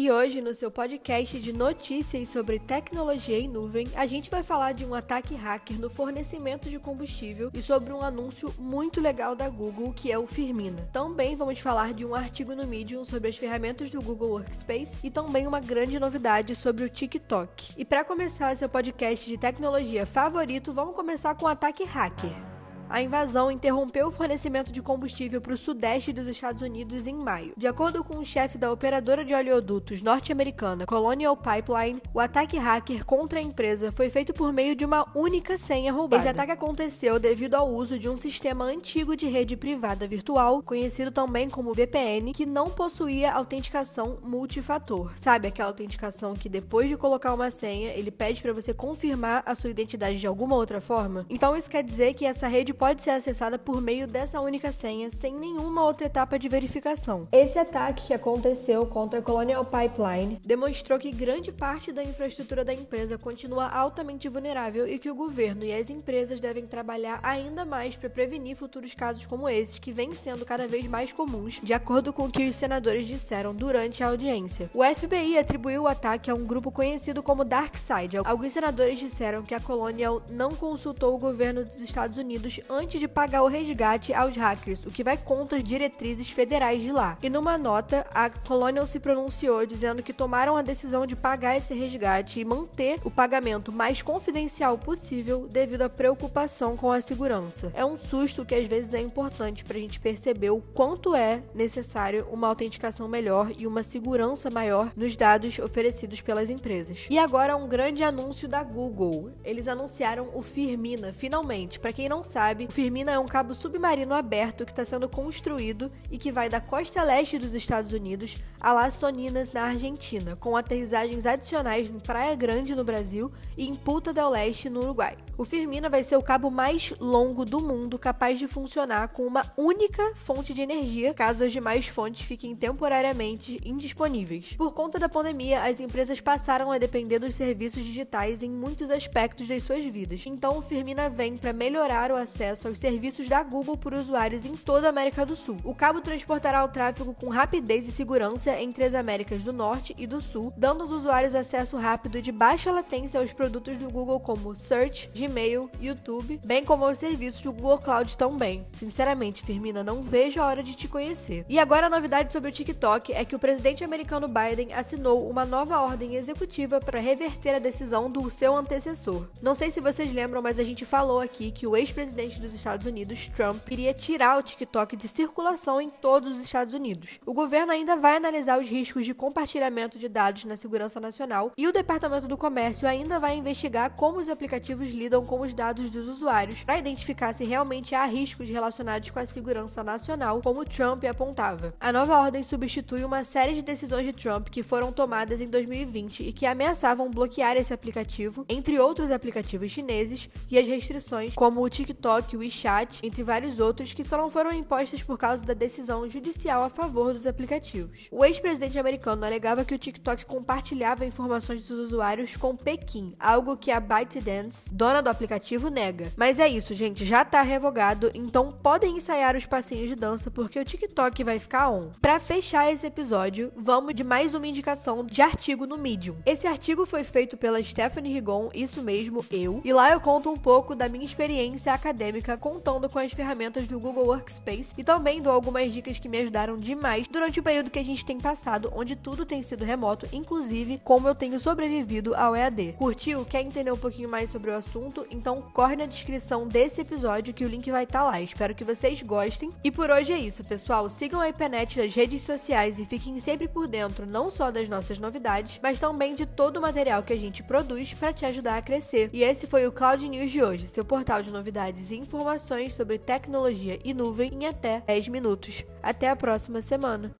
E hoje, no seu podcast de notícias sobre tecnologia em nuvem, a gente vai falar de um ataque hacker no fornecimento de combustível e sobre um anúncio muito legal da Google, que é o Firmina. Também vamos falar de um artigo no Medium sobre as ferramentas do Google Workspace e também uma grande novidade sobre o TikTok. E para começar seu podcast de tecnologia favorito, vamos começar com o ataque hacker a invasão interrompeu o fornecimento de combustível para o sudeste dos Estados Unidos em maio. De acordo com o chefe da operadora de oleodutos norte-americana Colonial Pipeline, o ataque hacker contra a empresa foi feito por meio de uma única senha roubada. Esse ataque aconteceu devido ao uso de um sistema antigo de rede privada virtual, conhecido também como VPN, que não possuía autenticação multifator. Sabe aquela autenticação que depois de colocar uma senha, ele pede para você confirmar a sua identidade de alguma outra forma? Então isso quer dizer que essa rede pode ser acessada por meio dessa única senha, sem nenhuma outra etapa de verificação. Esse ataque que aconteceu contra a Colonial Pipeline demonstrou que grande parte da infraestrutura da empresa continua altamente vulnerável e que o governo e as empresas devem trabalhar ainda mais para prevenir futuros casos como esses, que vêm sendo cada vez mais comuns, de acordo com o que os senadores disseram durante a audiência. O FBI atribuiu o ataque a um grupo conhecido como DarkSide. Alguns senadores disseram que a Colonial não consultou o governo dos Estados Unidos antes de pagar o resgate aos hackers, o que vai contra as diretrizes federais de lá. E numa nota, a Colonial se pronunciou dizendo que tomaram a decisão de pagar esse resgate e manter o pagamento mais confidencial possível devido à preocupação com a segurança. É um susto que às vezes é importante para a gente perceber o quanto é necessário uma autenticação melhor e uma segurança maior nos dados oferecidos pelas empresas. E agora um grande anúncio da Google. Eles anunciaram o Firmina, finalmente. Para quem não sabe, sabe, o Firmina é um cabo submarino aberto que está sendo construído e que vai da costa leste dos Estados Unidos a Las Toninas, na Argentina, com aterrissagens adicionais em Praia Grande, no Brasil, e em Punta del Leste, no Uruguai. O Firmina vai ser o cabo mais longo do mundo capaz de funcionar com uma única fonte de energia, caso as demais fontes fiquem temporariamente indisponíveis. Por conta da pandemia, as empresas passaram a depender dos serviços digitais em muitos aspectos das suas vidas. Então, o Firmina vem para melhorar o acesso acesso aos serviços da Google por usuários em toda a América do Sul. O cabo transportará o tráfego com rapidez e segurança entre as Américas do Norte e do Sul, dando aos usuários acesso rápido e de baixa latência aos produtos do Google como Search, Gmail, YouTube, bem como aos serviços do Google Cloud também. Sinceramente, Firmina, não vejo a hora de te conhecer. E agora a novidade sobre o TikTok é que o presidente americano Biden assinou uma nova ordem executiva para reverter a decisão do seu antecessor. Não sei se vocês lembram, mas a gente falou aqui que o ex-presidente dos Estados Unidos, Trump, iria tirar o TikTok de circulação em todos os Estados Unidos. O governo ainda vai analisar os riscos de compartilhamento de dados na segurança nacional e o Departamento do Comércio ainda vai investigar como os aplicativos lidam com os dados dos usuários para identificar se realmente há riscos relacionados com a segurança nacional, como Trump apontava. A nova ordem substitui uma série de decisões de Trump que foram tomadas em 2020 e que ameaçavam bloquear esse aplicativo, entre outros aplicativos chineses, e as restrições como o TikTok TikTok, WeChat, entre vários outros, que só não foram impostas por causa da decisão judicial a favor dos aplicativos. O ex-presidente americano alegava que o TikTok compartilhava informações dos usuários com Pequim, algo que a ByteDance, dona do aplicativo, nega. Mas é isso, gente, já tá revogado, então podem ensaiar os passinhos de dança porque o TikTok vai ficar on. Para fechar esse episódio, vamos de mais uma indicação de artigo no Medium. Esse artigo foi feito pela Stephanie Rigon, isso mesmo, eu, e lá eu conto um pouco da minha experiência acadêmica contando com as ferramentas do Google Workspace e também dou algumas dicas que me ajudaram demais durante o período que a gente tem passado, onde tudo tem sido remoto, inclusive como eu tenho sobrevivido ao EAD. Curtiu? Quer entender um pouquinho mais sobre o assunto? Então corre na descrição desse episódio que o link vai estar tá lá. Espero que vocês gostem. E por hoje é isso, pessoal. Sigam a IPNET nas redes sociais e fiquem sempre por dentro não só das nossas novidades, mas também de todo o material que a gente produz para te ajudar a crescer. E esse foi o Cloud News de hoje, seu portal de novidades e informações sobre tecnologia e nuvem em até 10 minutos. Até a próxima semana!